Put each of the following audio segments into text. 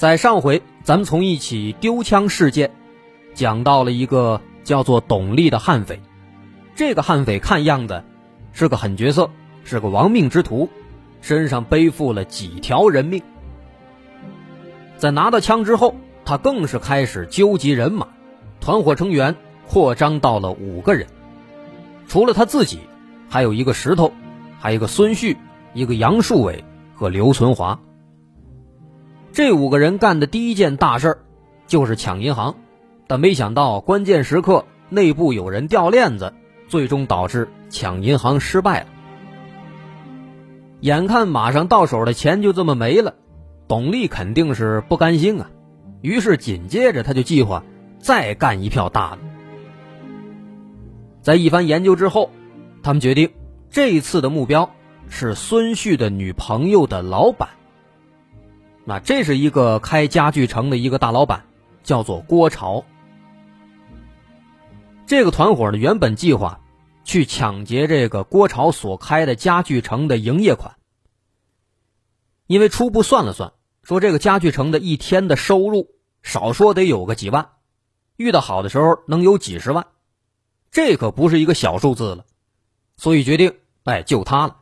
在上回，咱们从一起丢枪事件讲到了一个叫做董丽的悍匪。这个悍匪看样子是个狠角色，是个亡命之徒，身上背负了几条人命。在拿到枪之后，他更是开始纠集人马，团伙成员扩张到了五个人。除了他自己，还有一个石头，还有一个孙旭，一个杨树伟和刘存华。这五个人干的第一件大事儿就是抢银行，但没想到关键时刻内部有人掉链子，最终导致抢银行失败了。眼看马上到手的钱就这么没了，董丽肯定是不甘心啊，于是紧接着他就计划再干一票大的。在一番研究之后，他们决定这一次的目标是孙旭的女朋友的老板。那这是一个开家具城的一个大老板，叫做郭朝。这个团伙呢，原本计划去抢劫这个郭朝所开的家具城的营业款，因为初步算了算，说这个家具城的一天的收入少说得有个几万，遇到好的时候能有几十万，这可不是一个小数字了，所以决定哎就他了。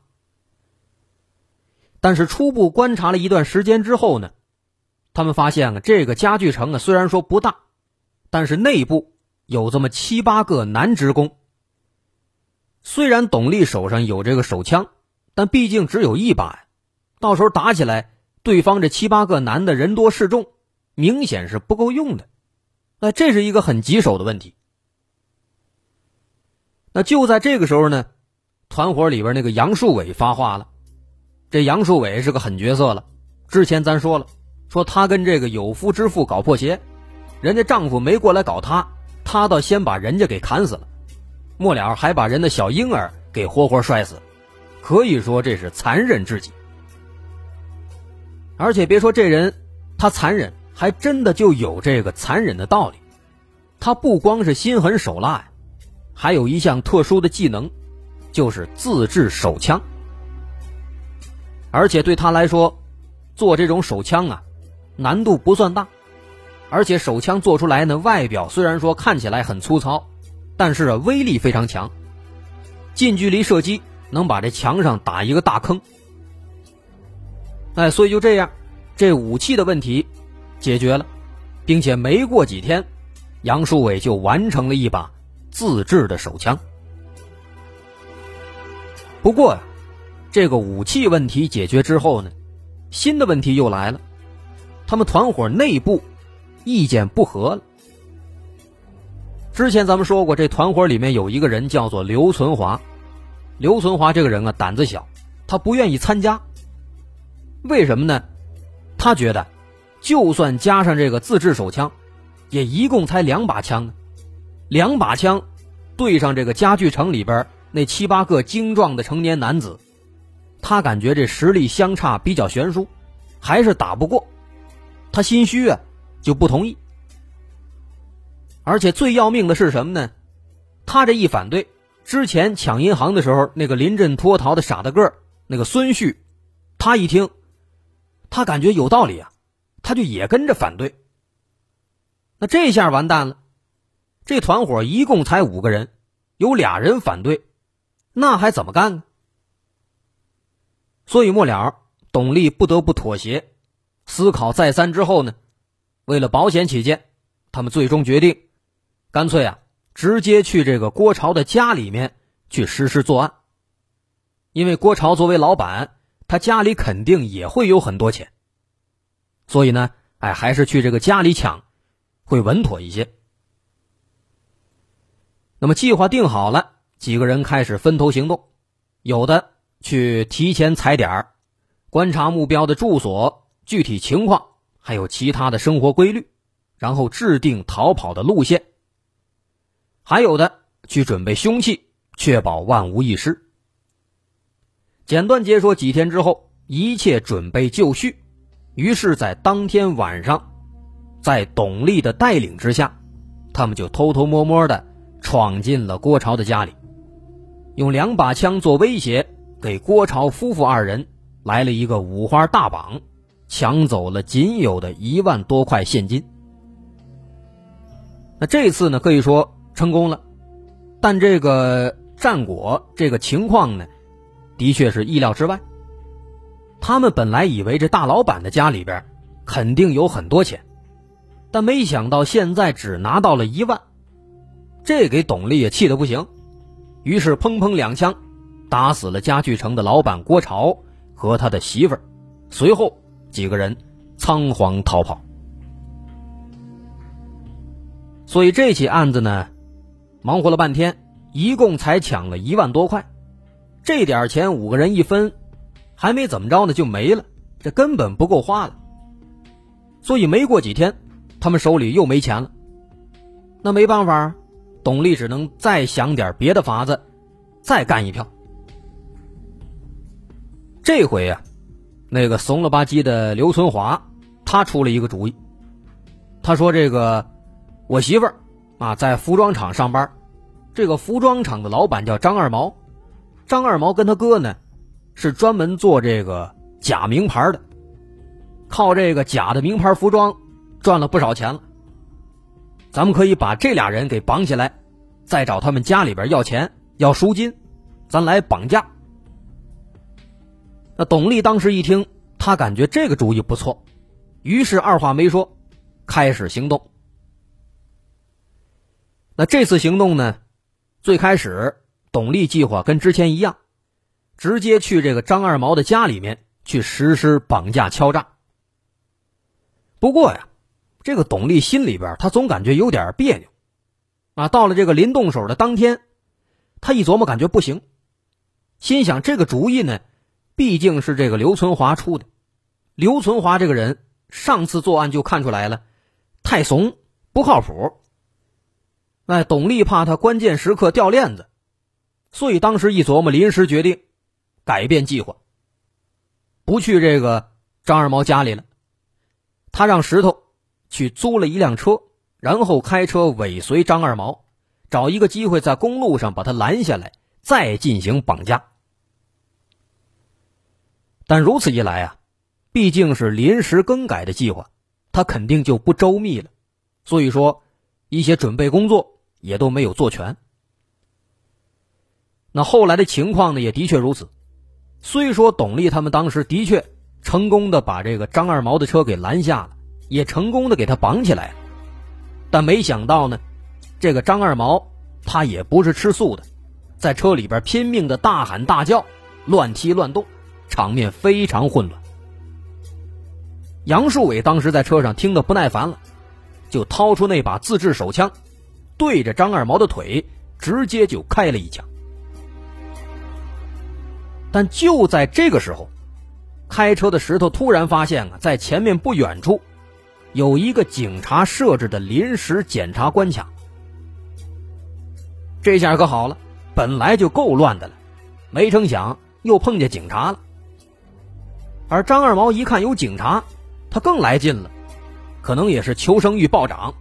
但是初步观察了一段时间之后呢，他们发现啊，这个家具城啊虽然说不大，但是内部有这么七八个男职工。虽然董丽手上有这个手枪，但毕竟只有一把呀，到时候打起来，对方这七八个男的人多势众，明显是不够用的。那这是一个很棘手的问题。那就在这个时候呢，团伙里边那个杨树伟发话了。这杨树伟是个狠角色了，之前咱说了，说他跟这个有夫之妇搞破鞋，人家丈夫没过来搞他，他倒先把人家给砍死了，末了还把人的小婴儿给活活摔死，可以说这是残忍至极。而且别说这人，他残忍，还真的就有这个残忍的道理。他不光是心狠手辣呀，还有一项特殊的技能，就是自制手枪。而且对他来说，做这种手枪啊，难度不算大，而且手枪做出来呢，外表虽然说看起来很粗糙，但是，威力非常强。近距离射击能把这墙上打一个大坑。哎，所以就这样，这武器的问题解决了，并且没过几天，杨树伟就完成了一把自制的手枪。不过呀。这个武器问题解决之后呢，新的问题又来了，他们团伙内部意见不合了。之前咱们说过，这团伙里面有一个人叫做刘存华，刘存华这个人啊胆子小，他不愿意参加。为什么呢？他觉得，就算加上这个自制手枪，也一共才两把枪，两把枪对上这个家具城里边那七八个精壮的成年男子。他感觉这实力相差比较悬殊，还是打不过，他心虚啊，就不同意。而且最要命的是什么呢？他这一反对，之前抢银行的时候，那个临阵脱逃的傻大个那个孙旭，他一听，他感觉有道理啊，他就也跟着反对。那这下完蛋了，这团伙一共才五个人，有俩人反对，那还怎么干呢？所以末了，董丽不得不妥协。思考再三之后呢，为了保险起见，他们最终决定，干脆啊，直接去这个郭朝的家里面去实施作案。因为郭朝作为老板，他家里肯定也会有很多钱。所以呢，哎，还是去这个家里抢，会稳妥一些。那么计划定好了，几个人开始分头行动，有的。去提前踩点儿，观察目标的住所、具体情况，还有其他的生活规律，然后制定逃跑的路线；还有的去准备凶器，确保万无一失。简短截说，几天之后，一切准备就绪，于是，在当天晚上，在董丽的带领之下，他们就偷偷摸摸的闯进了郭朝的家里，用两把枪做威胁，给郭朝夫妇二人来了一个五花大绑，抢走了仅有的一万多块现金。那这次呢，可以说成功了，但这个战果，这个情况呢？的确是意料之外。他们本来以为这大老板的家里边肯定有很多钱，但没想到现在只拿到了一万，这给董丽也气得不行，于是砰砰两枪，打死了家具城的老板郭朝和他的媳妇儿，随后几个人仓皇逃跑。所以这起案子呢，忙活了半天，一共才抢了一万多块。这点钱五个人一分，还没怎么着呢就没了，这根本不够花了。所以没过几天，他们手里又没钱了。那没办法，董丽只能再想点别的法子，再干一票。这回呀，那个怂了吧唧的刘存华，他出了一个主意。他说：“这个我媳妇儿啊，在服装厂上班，这个服装厂的老板叫张二毛。”张二毛跟他哥呢，是专门做这个假名牌的，靠这个假的名牌服装赚了不少钱了。咱们可以把这俩人给绑起来，再找他们家里边要钱要赎金，咱来绑架。那董丽当时一听，他感觉这个主意不错，于是二话没说，开始行动。那这次行动呢，最开始。董丽计划跟之前一样，直接去这个张二毛的家里面去实施绑架敲诈。不过呀，这个董丽心里边他总感觉有点别扭，啊，到了这个临动手的当天，他一琢磨，感觉不行，心想这个主意呢，毕竟是这个刘存华出的，刘存华这个人上次作案就看出来了，太怂不靠谱。哎，董丽怕他关键时刻掉链子。所以当时一琢磨，临时决定改变计划，不去这个张二毛家里了。他让石头去租了一辆车，然后开车尾随张二毛，找一个机会在公路上把他拦下来，再进行绑架。但如此一来啊，毕竟是临时更改的计划，他肯定就不周密了。所以说，一些准备工作也都没有做全。那后来的情况呢，也的确如此。虽说董丽他们当时的确成功的把这个张二毛的车给拦下了，也成功的给他绑起来了，但没想到呢，这个张二毛他也不是吃素的，在车里边拼命的大喊大叫，乱踢乱动，场面非常混乱。杨树伟当时在车上听得不耐烦了，就掏出那把自制手枪，对着张二毛的腿直接就开了一枪。但就在这个时候，开车的石头突然发现啊，在前面不远处，有一个警察设置的临时检查关卡。这下可好了，本来就够乱的了，没成想又碰见警察了。而张二毛一看有警察，他更来劲了，可能也是求生欲暴涨，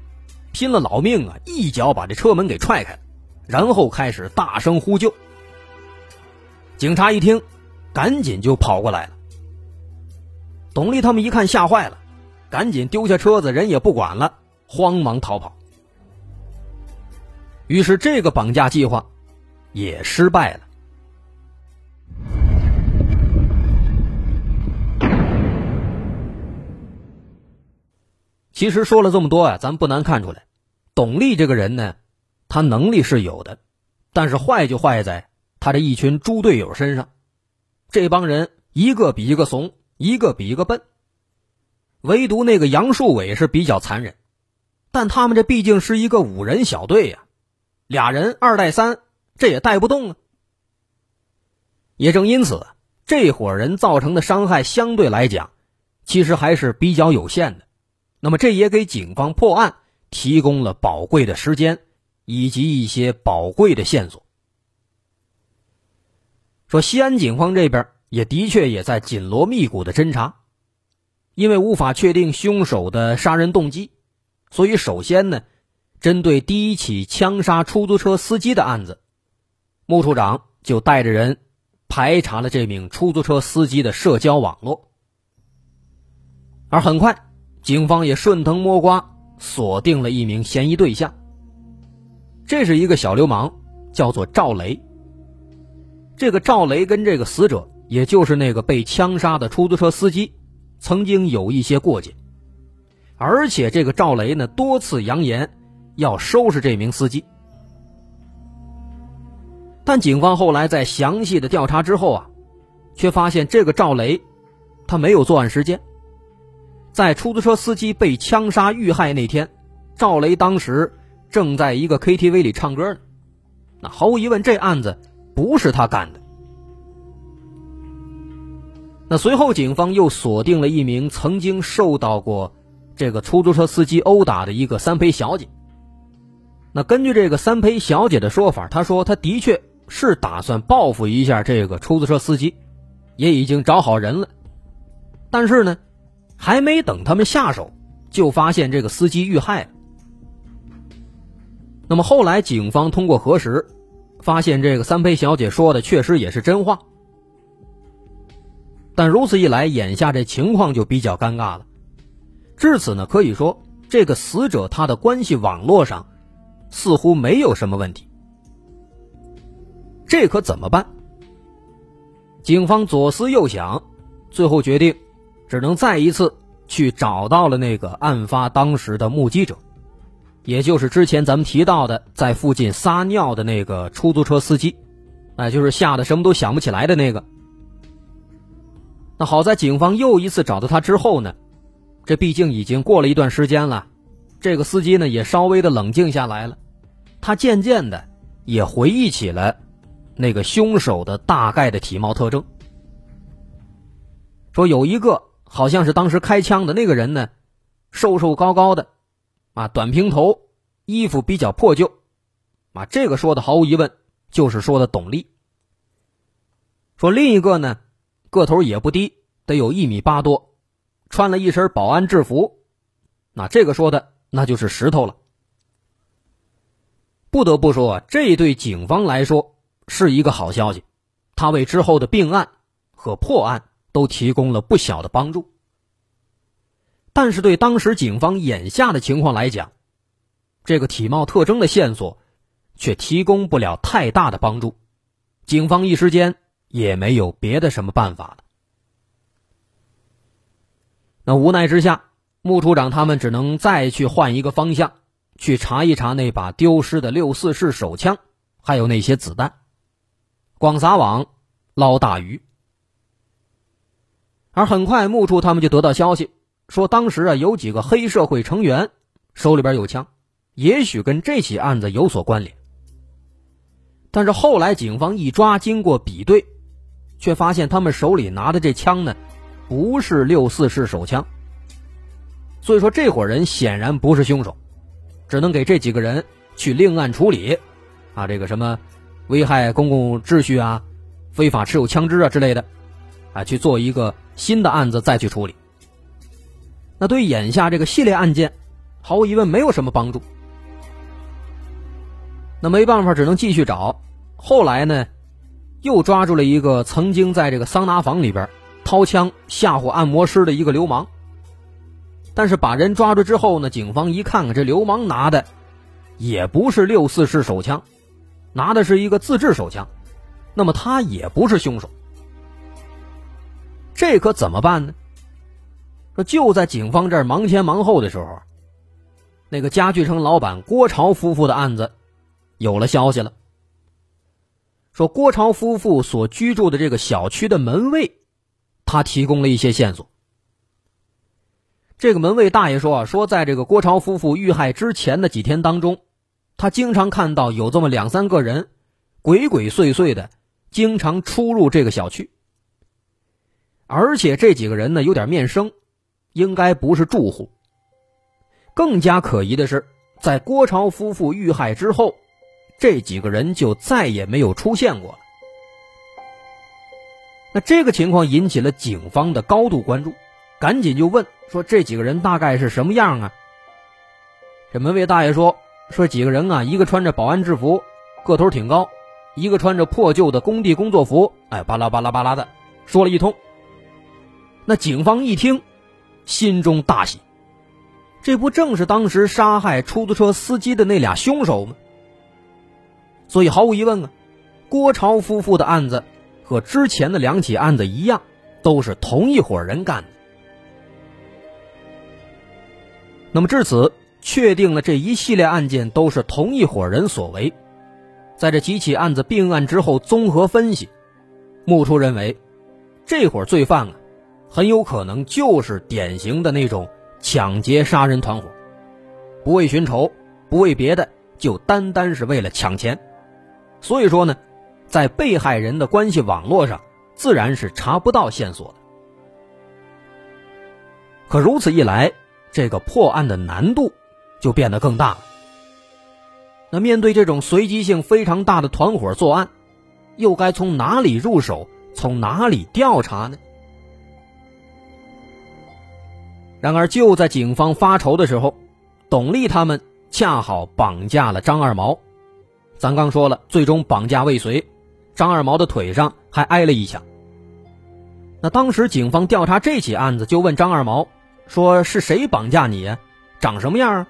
拼了老命啊，一脚把这车门给踹开，然后开始大声呼救。警察一听，赶紧就跑过来了。董丽他们一看吓坏了，赶紧丢下车子，人也不管了，慌忙逃跑。于是这个绑架计划也失败了。其实说了这么多啊，咱不难看出来，董丽这个人呢，他能力是有的，但是坏就坏在。他这一群猪队友身上，这帮人一个比一个怂，一个比一个笨。唯独那个杨树伟是比较残忍，但他们这毕竟是一个五人小队呀，俩人二带三，这也带不动啊。也正因此，这伙人造成的伤害相对来讲，其实还是比较有限的，那么这也给警方破案提供了宝贵的时间以及一些宝贵的线索。说西安警方这边也的确也在紧锣密鼓的侦查，因为无法确定凶手的杀人动机，所以首先呢，针对第一起枪杀出租车司机的案子，穆处长就带着人排查了这名出租车司机的社交网络，而很快，警方也顺藤摸瓜锁定了一名嫌疑对象。这是一个小流氓，叫做赵雷。这个赵雷跟这个死者，也就是那个被枪杀的出租车司机，曾经有一些过节，而且这个赵雷呢多次扬言要收拾这名司机。但警方后来在详细的调查之后啊，却发现这个赵雷，他没有作案时间。在出租车司机被枪杀遇害那天，赵雷当时正在一个 KTV 里唱歌呢。那毫无疑问，这案子。不是他干的。那随后，警方又锁定了一名曾经受到过这个出租车司机殴打的一个三陪小姐。那根据这个三陪小姐的说法，她说她的确是打算报复一下这个出租车司机，也已经找好人了。但是呢，还没等他们下手，就发现这个司机遇害了。那么后来，警方通过核实。发现这个三陪小姐说的确实也是真话，但如此一来，眼下这情况就比较尴尬了。至此呢，可以说这个死者他的关系网络上似乎没有什么问题。这可怎么办？警方左思右想，最后决定，只能再一次去找到了那个案发当时的目击者。也就是之前咱们提到的，在附近撒尿的那个出租车司机，哎，就是吓得什么都想不起来的那个。那好在警方又一次找到他之后呢，这毕竟已经过了一段时间了，这个司机呢也稍微的冷静下来了，他渐渐的也回忆起了那个凶手的大概的体貌特征，说有一个好像是当时开枪的那个人呢，瘦瘦高高的。啊，短平头，衣服比较破旧，啊，这个说的毫无疑问就是说的董丽。说另一个呢，个头也不低，得有一米八多，穿了一身保安制服，那这个说的那就是石头了。不得不说，这对警方来说是一个好消息，他为之后的并案和破案都提供了不小的帮助。但是对当时警方眼下的情况来讲，这个体貌特征的线索却提供不了太大的帮助，警方一时间也没有别的什么办法了。那无奈之下，穆处长他们只能再去换一个方向，去查一查那把丢失的六四式手枪，还有那些子弹，广撒网捞大鱼。而很快，穆处他们就得到消息。说当时啊，有几个黑社会成员手里边有枪，也许跟这起案子有所关联。但是后来警方一抓，经过比对，却发现他们手里拿的这枪呢，不是六四式手枪。所以说，这伙人显然不是凶手，只能给这几个人去另案处理，啊，这个什么危害公共秩序啊、非法持有枪支啊之类的，啊，去做一个新的案子再去处理。那对眼下这个系列案件，毫无疑问没有什么帮助。那没办法，只能继续找。后来呢，又抓住了一个曾经在这个桑拿房里边掏枪吓唬按摩师的一个流氓。但是把人抓住之后呢，警方一看看，这流氓拿的也不是六四式手枪，拿的是一个自制手枪，那么他也不是凶手。这可怎么办呢？说就在警方这儿忙前忙后的时候，那个家具城老板郭朝夫妇的案子有了消息了。说郭朝夫妇所居住的这个小区的门卫，他提供了一些线索。这个门卫大爷说啊，说在这个郭朝夫妇遇害之前的几天当中，他经常看到有这么两三个人鬼鬼祟祟的，经常出入这个小区，而且这几个人呢有点面生。应该不是住户，更加可疑的是，在郭朝夫妇遇害之后，这几个人就再也没有出现过了。那这个情况引起了警方的高度关注，赶紧就问说这几个人大概是什么样啊？这门卫大爷说说几个人啊，一个穿着保安制服，个头挺高；一个穿着破旧的工地工作服，哎，巴拉巴拉巴拉的说了一通。那警方一听，心中大喜。这不正是当时杀害出租车司机的那俩凶手吗？所以毫无疑问啊，郭朝夫妇的案子和之前的两起案子一样，都是同一伙人干的。那么至此，确定了这一系列案件都是同一伙人所为。在这几起案子并案之后，综合分析，木初认为，这伙罪犯啊，很有可能就是典型的那种。抢劫杀人团伙，不为寻仇，不为别的，就单单是为了抢钱。所以说呢，在被害人的关系网络上，自然是查不到线索的。可如此一来，这个破案的难度就变得更大了。那面对这种随机性非常大的团伙作案，又该从哪里入手，从哪里调查呢？然而，就在警方发愁的时候，董丽他们恰好绑架了张二毛。咱刚说了，最终绑架未遂，张二毛的腿上还挨了一枪。那当时警方调查这起案子，就问张二毛说：“是谁绑架你呀？长什么样啊？”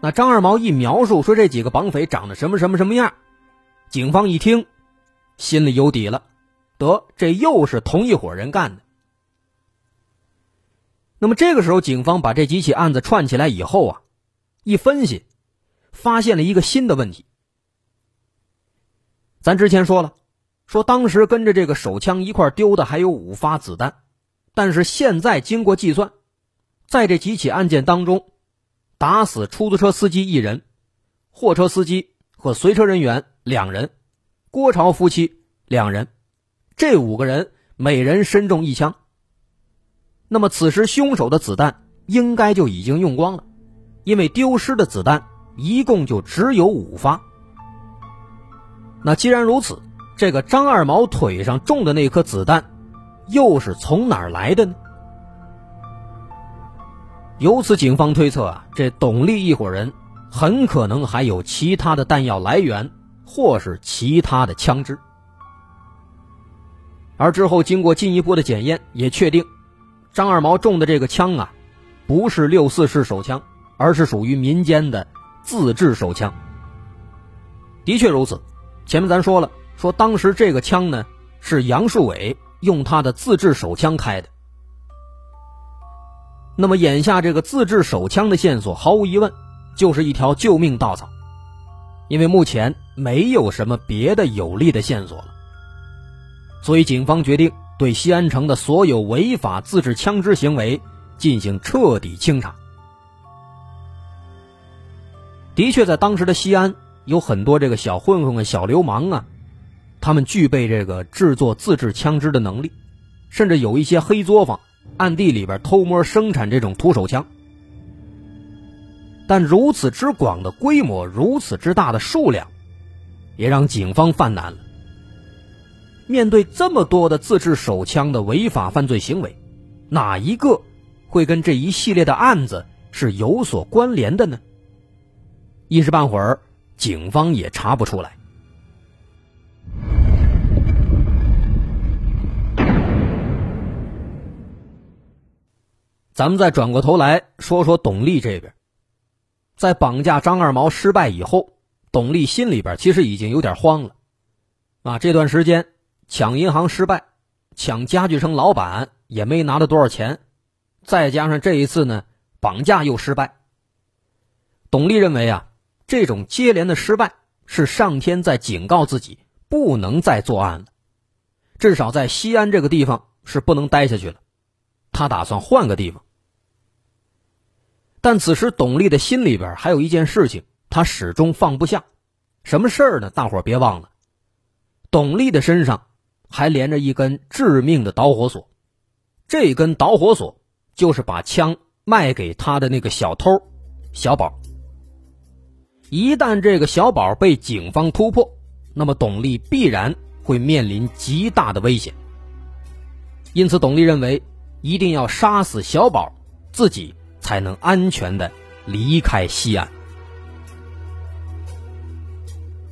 那张二毛一描述说这几个绑匪长得什么什么什么样，警方一听，心里有底了，得，这又是同一伙人干的。那么这个时候，警方把这几起案子串起来以后啊，一分析，发现了一个新的问题。咱之前说了，说当时跟着这个手枪一块丢的还有五发子弹，但是现在经过计算，在这几起案件当中，打死出租车司机一人，货车司机和随车人员两人，郭朝夫妻两人，这五个人每人身中一枪。那么，此时凶手的子弹应该就已经用光了，因为丢失的子弹一共就只有五发。那既然如此，这个张二毛腿上中的那颗子弹，又是从哪儿来的呢？由此，警方推测啊，这董丽一伙人很可能还有其他的弹药来源，或是其他的枪支。而之后经过进一步的检验，也确定。张二毛中的这个枪啊，不是六四式手枪，而是属于民间的自制手枪。的确如此，前面咱说了，说当时这个枪呢是杨树伟用他的自制手枪开的。那么眼下这个自制手枪的线索，毫无疑问就是一条救命稻草，因为目前没有什么别的有力的线索了，所以警方决定。对西安城的所有违法自制枪支行为进行彻底清查。的确，在当时的西安，有很多这个小混混啊、小流氓啊，他们具备这个制作自制枪支的能力，甚至有一些黑作坊暗地里边偷摸生产这种土手枪。但如此之广的规模，如此之大的数量，也让警方犯难了。面对这么多的自制手枪的违法犯罪行为，哪一个会跟这一系列的案子是有所关联的呢？一时半会儿，警方也查不出来。咱们再转过头来说说董丽这边，在绑架张二毛失败以后，董丽心里边其实已经有点慌了，啊，这段时间。抢银行失败，抢家具城老板也没拿到多少钱，再加上这一次呢，绑架又失败。董丽认为啊，这种接连的失败是上天在警告自己不能再作案了，至少在西安这个地方是不能待下去了。他打算换个地方。但此时董丽的心里边还有一件事情，他始终放不下。什么事儿呢？大伙别忘了，董丽的身上。还连着一根致命的导火索，这根导火索就是把枪卖给他的那个小偷小宝。一旦这个小宝被警方突破，那么董丽必然会面临极大的危险。因此，董丽认为一定要杀死小宝，自己才能安全的离开西安。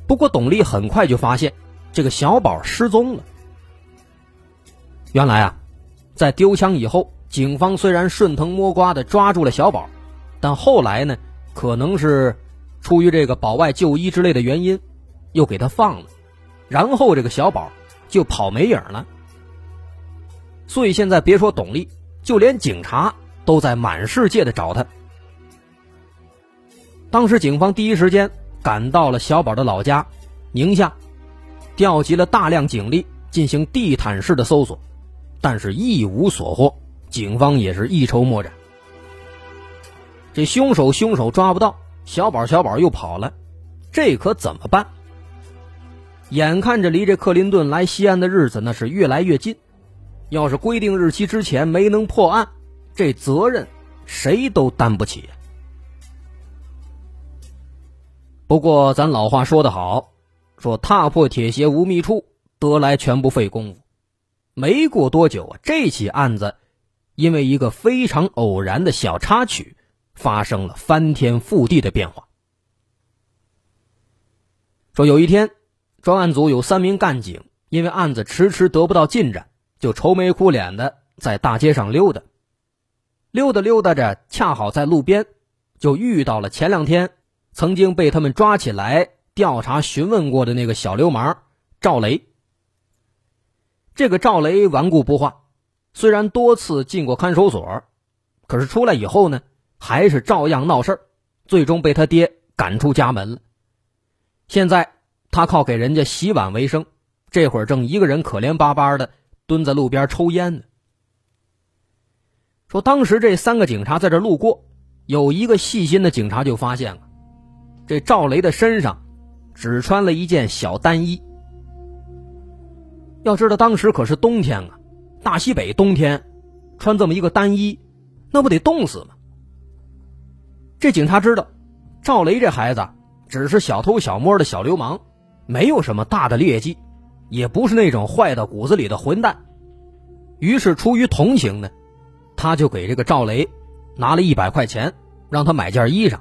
不过，董丽很快就发现这个小宝失踪了。原来啊，在丢枪以后，警方虽然顺藤摸瓜的抓住了小宝，但后来呢，可能是出于这个保外就医之类的原因，又给他放了，然后这个小宝就跑没影了。所以现在别说董丽，就连警察都在满世界的找他。当时警方第一时间赶到了小宝的老家宁夏，调集了大量警力进行地毯式的搜索，但是一无所获，警方也是一筹莫展。这凶手凶手抓不到，小宝小宝又跑了，这可怎么办？眼看着离这克林顿来西安的日子那是越来越近。要是规定日期之前没能破案，这责任谁都担不起。不过咱老话说得好，说踏破铁鞋无觅处，得来全不费工夫。没过多久啊，这起案子因为一个非常偶然的小插曲，发生了翻天覆地的变化。说有一天，专案组有三名干警，因为案子迟迟得不到进展。就愁眉苦脸的在大街上溜达，溜达溜达着，恰好在路边就遇到了前两天曾经被他们抓起来调查询问过的那个小流氓赵雷。这个赵雷顽固不化，虽然多次进过看守所，可是出来以后呢，还是照样闹事儿最终被他爹赶出家门了。现在他靠给人家洗碗为生，这会儿正一个人可怜巴巴的。蹲在路边抽烟呢。说当时这三个警察在这路过，有一个细心的警察就发现了，这赵雷的身上只穿了一件小单衣。要知道当时可是冬天啊，大西北冬天，穿这么一个单衣，那不得冻死吗？这警察知道，赵雷这孩子只是小偷小摸的小流氓，没有什么大的劣迹。也不是那种坏到骨子里的混蛋，于是出于同情呢，他就给这个赵雷拿了一百块钱，让他买件衣裳。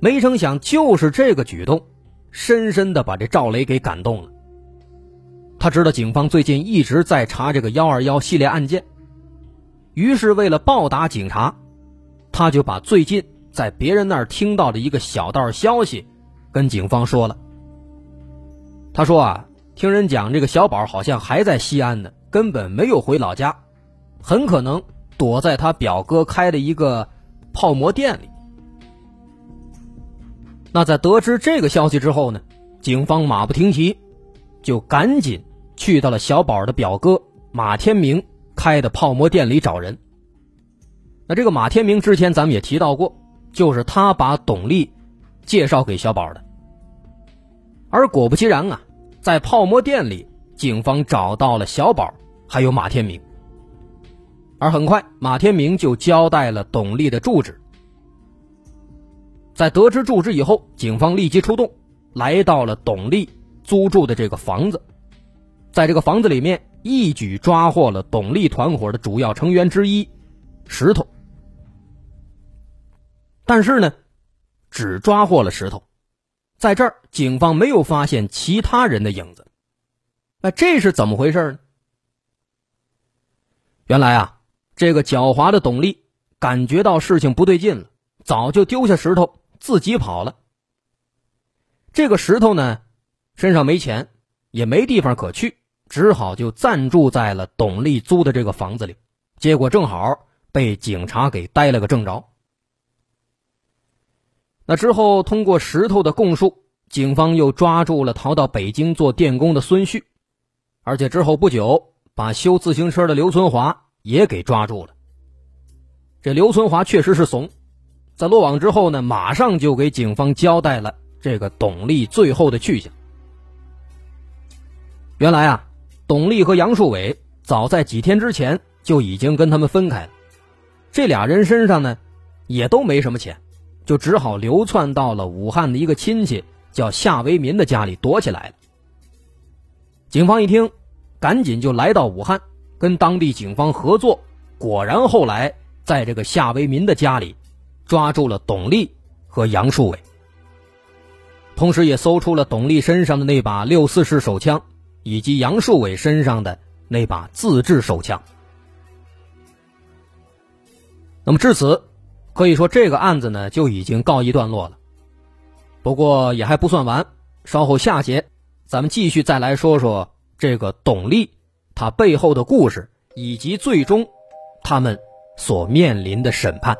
没成想，就是这个举动，深深的把这赵雷给感动了。他知道警方最近一直在查这个幺二幺系列案件，于是为了报答警察，他就把最近在别人那儿听到的一个小道消息，跟警方说了。他说啊，听人讲，这个小宝好像还在西安呢，根本没有回老家，很可能躲在他表哥开的一个泡馍店里。那在得知这个消息之后呢，警方马不停蹄，就赶紧去到了小宝的表哥马天明开的泡馍店里找人。那这个马天明之前咱们也提到过，就是他把董丽介绍给小宝的。而果不其然啊。在泡馍店里，警方找到了小宝，还有马天明。而很快，马天明就交代了董丽的住址。在得知住址以后，警方立即出动，来到了董丽租住的这个房子。在这个房子里面，一举抓获了董丽团伙的主要成员之一石头。但是呢，只抓获了石头。在这儿，警方没有发现其他人的影子。那这是怎么回事呢？原来啊，这个狡猾的董丽感觉到事情不对劲了，早就丢下石头自己跑了。这个石头呢，身上没钱，也没地方可去，只好就暂住在了董丽租的这个房子里。结果正好被警察给逮了个正着。那之后，通过石头的供述，警方又抓住了逃到北京做电工的孙旭，而且之后不久，把修自行车的刘存华也给抓住了。这刘存华确实是怂，在落网之后呢，马上就给警方交代了这个董丽最后的去向。原来啊，董丽和杨树伟早在几天之前就已经跟他们分开了，这俩人身上呢，也都没什么钱，就只好流窜到了武汉的一个亲戚叫夏维民的家里躲起来了。警方一听，赶紧就来到武汉，跟当地警方合作，果然后来在这个夏维民的家里抓住了董丽和杨树伟，同时也搜出了董丽身上的那把六四式手枪，以及杨树伟身上的那把自制手枪。那么至此，可以说这个案子呢就已经告一段落了。不过也还不算完，稍后下节咱们继续再来说说这个董丽他背后的故事，以及最终他们所面临的审判。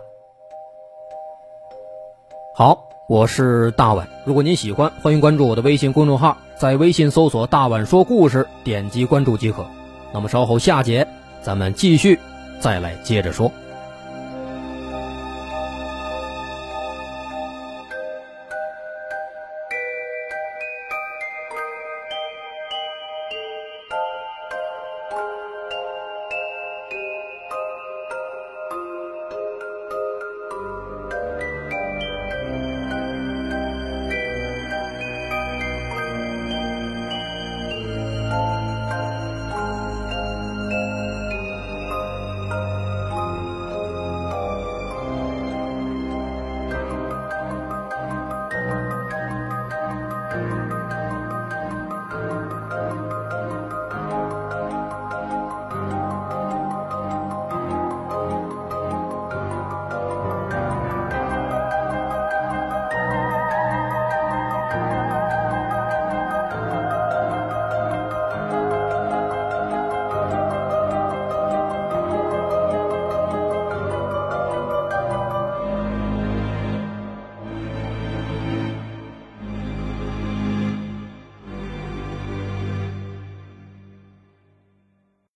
好，我是大碗。如果您喜欢，欢迎关注我的微信公众号，在微信搜索“大碗说故事”，点击关注即可。那么稍后下节咱们继续再来接着说。